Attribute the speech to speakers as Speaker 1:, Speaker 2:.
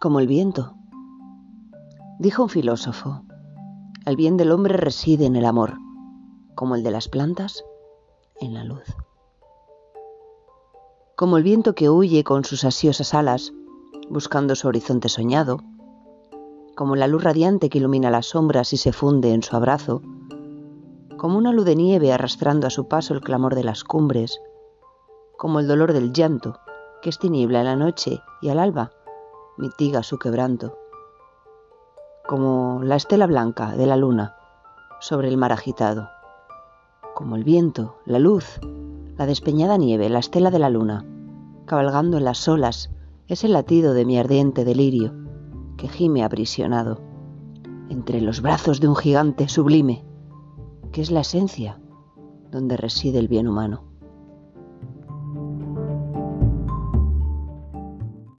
Speaker 1: como el viento. Dijo un filósofo, el bien del hombre reside en el amor, como el de las plantas en la luz. Como el viento que huye con sus ansiosas alas, buscando su horizonte soñado, como la luz radiante que ilumina las sombras y se funde en su abrazo, como una luz de nieve arrastrando a su paso el clamor de las cumbres, como el dolor del llanto, que es tiniebla en la noche y al alba mitiga su quebranto, como la estela blanca de la luna sobre el mar agitado, como el viento, la luz, la despeñada nieve, la estela de la luna, cabalgando en las olas, es el latido de mi ardiente delirio, que gime aprisionado, entre los brazos de un gigante sublime, que es la esencia donde reside el bien humano.